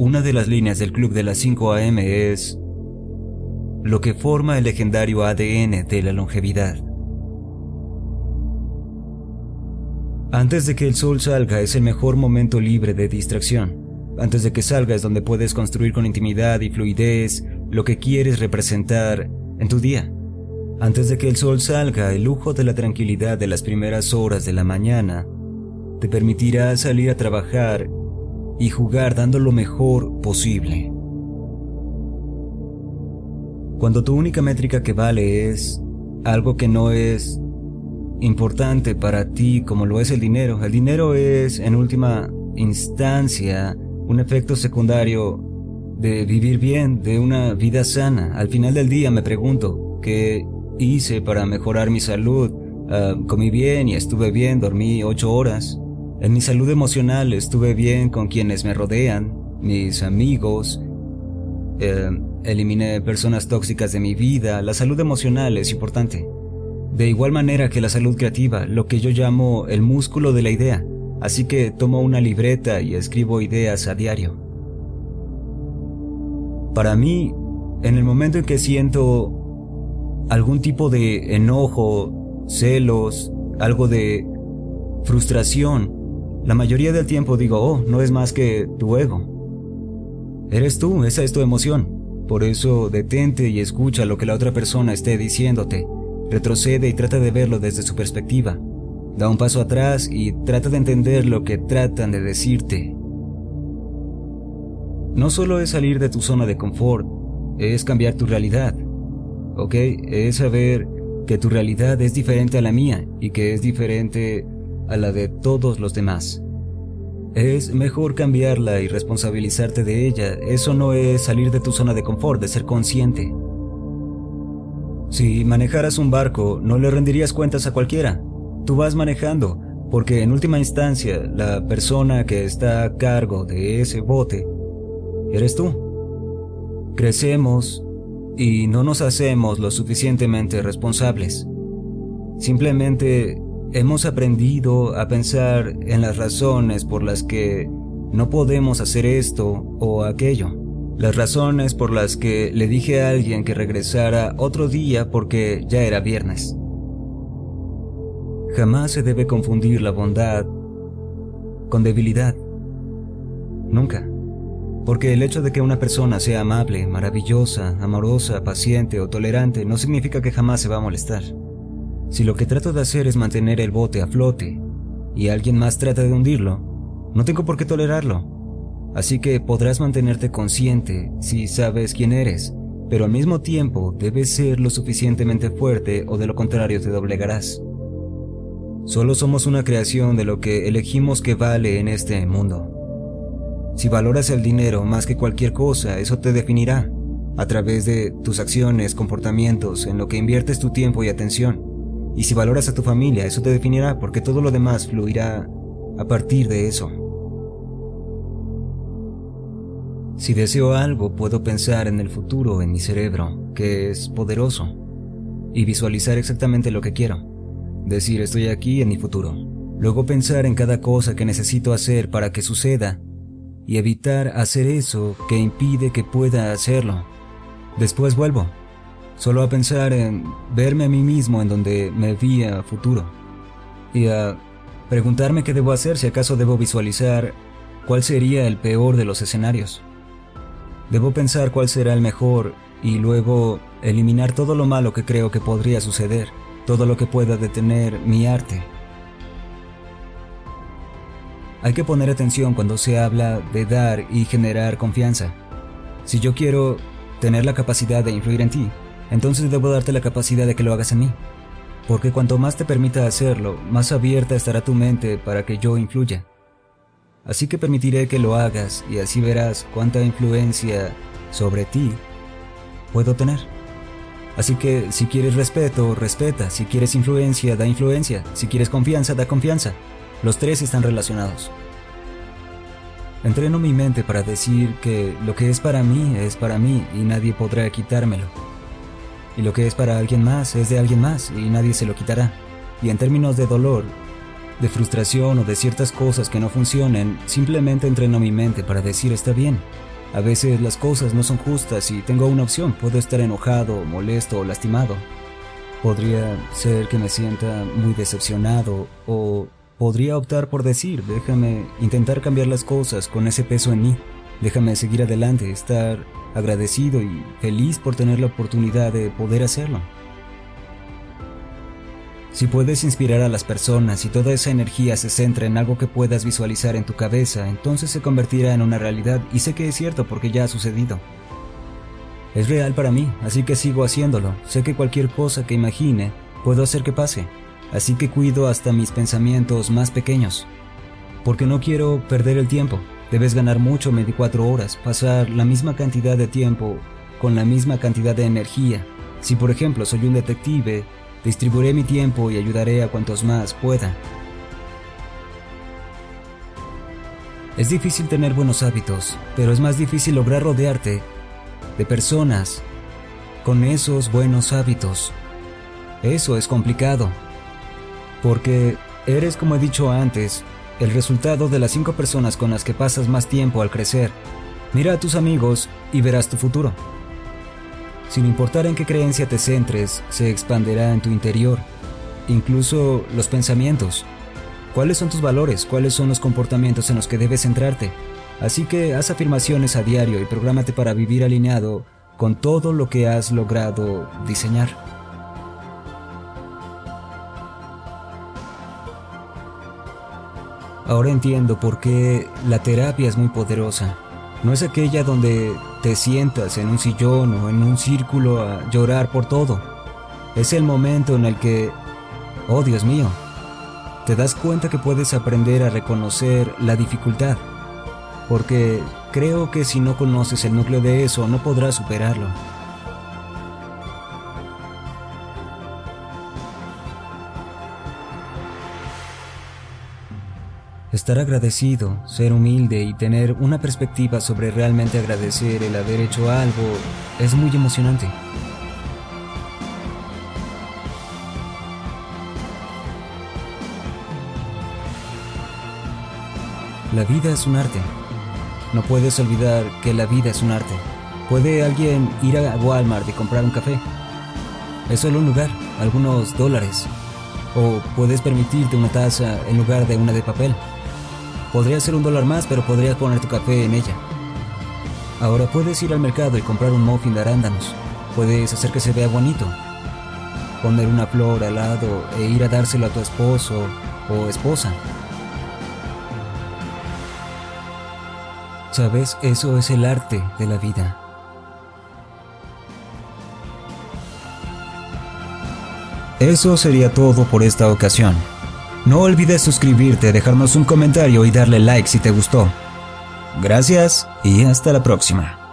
Una de las líneas del Club de las 5 AM es lo que forma el legendario ADN de la longevidad. Antes de que el sol salga es el mejor momento libre de distracción. Antes de que salga es donde puedes construir con intimidad y fluidez lo que quieres representar en tu día. Antes de que el sol salga, el lujo de la tranquilidad de las primeras horas de la mañana te permitirá salir a trabajar y jugar dando lo mejor posible. Cuando tu única métrica que vale es algo que no es importante para ti como lo es el dinero, el dinero es en última instancia un efecto secundario de vivir bien, de una vida sana. Al final del día me pregunto, ¿qué hice para mejorar mi salud? Ah, comí bien y estuve bien, dormí ocho horas. En mi salud emocional estuve bien con quienes me rodean, mis amigos. Eh, eliminé personas tóxicas de mi vida. La salud emocional es importante. De igual manera que la salud creativa, lo que yo llamo el músculo de la idea. Así que tomo una libreta y escribo ideas a diario. Para mí, en el momento en que siento algún tipo de enojo, celos, algo de frustración, la mayoría del tiempo digo, oh, no es más que tu ego. Eres tú, esa es tu emoción. Por eso detente y escucha lo que la otra persona esté diciéndote. Retrocede y trata de verlo desde su perspectiva. Da un paso atrás y trata de entender lo que tratan de decirte. No solo es salir de tu zona de confort, es cambiar tu realidad. ¿Ok? Es saber que tu realidad es diferente a la mía y que es diferente a la de todos los demás. Es mejor cambiarla y responsabilizarte de ella. Eso no es salir de tu zona de confort, de ser consciente. Si manejaras un barco, no le rendirías cuentas a cualquiera. Tú vas manejando, porque en última instancia, la persona que está a cargo de ese bote eres tú. Crecemos y no nos hacemos lo suficientemente responsables. Simplemente Hemos aprendido a pensar en las razones por las que no podemos hacer esto o aquello. Las razones por las que le dije a alguien que regresara otro día porque ya era viernes. Jamás se debe confundir la bondad con debilidad. Nunca. Porque el hecho de que una persona sea amable, maravillosa, amorosa, paciente o tolerante no significa que jamás se va a molestar. Si lo que trato de hacer es mantener el bote a flote y alguien más trata de hundirlo, no tengo por qué tolerarlo. Así que podrás mantenerte consciente si sabes quién eres, pero al mismo tiempo debes ser lo suficientemente fuerte o de lo contrario te doblegarás. Solo somos una creación de lo que elegimos que vale en este mundo. Si valoras el dinero más que cualquier cosa, eso te definirá a través de tus acciones, comportamientos, en lo que inviertes tu tiempo y atención. Y si valoras a tu familia, eso te definirá porque todo lo demás fluirá a partir de eso. Si deseo algo, puedo pensar en el futuro en mi cerebro, que es poderoso, y visualizar exactamente lo que quiero. Decir estoy aquí en mi futuro. Luego pensar en cada cosa que necesito hacer para que suceda y evitar hacer eso que impide que pueda hacerlo. Después vuelvo solo a pensar en verme a mí mismo en donde me vi a futuro y a preguntarme qué debo hacer si acaso debo visualizar cuál sería el peor de los escenarios. Debo pensar cuál será el mejor y luego eliminar todo lo malo que creo que podría suceder, todo lo que pueda detener mi arte. Hay que poner atención cuando se habla de dar y generar confianza. Si yo quiero tener la capacidad de influir en ti, entonces debo darte la capacidad de que lo hagas en mí. Porque cuanto más te permita hacerlo, más abierta estará tu mente para que yo influya. Así que permitiré que lo hagas y así verás cuánta influencia sobre ti puedo tener. Así que si quieres respeto, respeta. Si quieres influencia, da influencia. Si quieres confianza, da confianza. Los tres están relacionados. Entreno mi mente para decir que lo que es para mí es para mí y nadie podrá quitármelo. Y lo que es para alguien más es de alguien más y nadie se lo quitará. Y en términos de dolor, de frustración o de ciertas cosas que no funcionen, simplemente entreno mi mente para decir está bien, A veces las cosas no son justas y tengo una opción. Puedo estar enojado, molesto o lastimado. Podría ser que me sienta muy decepcionado o podría optar por decir, déjame intentar cambiar las cosas con ese peso en mí. Déjame seguir adelante, estar agradecido y feliz por tener la oportunidad de poder hacerlo. Si puedes inspirar a las personas y toda esa energía se centra en algo que puedas visualizar en tu cabeza, entonces se convertirá en una realidad y sé que es cierto porque ya ha sucedido. Es real para mí, así que sigo haciéndolo. Sé que cualquier cosa que imagine puedo hacer que pase, así que cuido hasta mis pensamientos más pequeños. Porque no quiero perder el tiempo. Debes ganar mucho 24 horas, pasar la misma cantidad de tiempo con la misma cantidad de energía. Si por ejemplo soy un detective, Distribuiré mi tiempo y ayudaré a cuantos más pueda. Es difícil tener buenos hábitos, pero es más difícil lograr rodearte de personas con esos buenos hábitos. Eso es complicado, porque eres, como he dicho antes, el resultado de las cinco personas con las que pasas más tiempo al crecer. Mira a tus amigos y verás tu futuro. Sin importar en qué creencia te centres, se expanderá en tu interior, incluso los pensamientos. ¿Cuáles son tus valores? ¿Cuáles son los comportamientos en los que debes centrarte? Así que haz afirmaciones a diario y prográmate para vivir alineado con todo lo que has logrado diseñar. Ahora entiendo por qué la terapia es muy poderosa. No es aquella donde te sientas en un sillón o en un círculo a llorar por todo. Es el momento en el que, oh Dios mío, te das cuenta que puedes aprender a reconocer la dificultad. Porque creo que si no conoces el núcleo de eso no podrás superarlo. Estar agradecido, ser humilde y tener una perspectiva sobre realmente agradecer el haber hecho algo es muy emocionante. La vida es un arte. No puedes olvidar que la vida es un arte. ¿Puede alguien ir a Walmart y comprar un café? Es solo un lugar, algunos dólares. O puedes permitirte una taza en lugar de una de papel. Podría ser un dólar más, pero podrías poner tu café en ella. Ahora puedes ir al mercado y comprar un muffin de arándanos. Puedes hacer que se vea bonito. Poner una flor al lado e ir a dárselo a tu esposo o esposa. Sabes, eso es el arte de la vida. Eso sería todo por esta ocasión. No olvides suscribirte, dejarnos un comentario y darle like si te gustó. Gracias y hasta la próxima.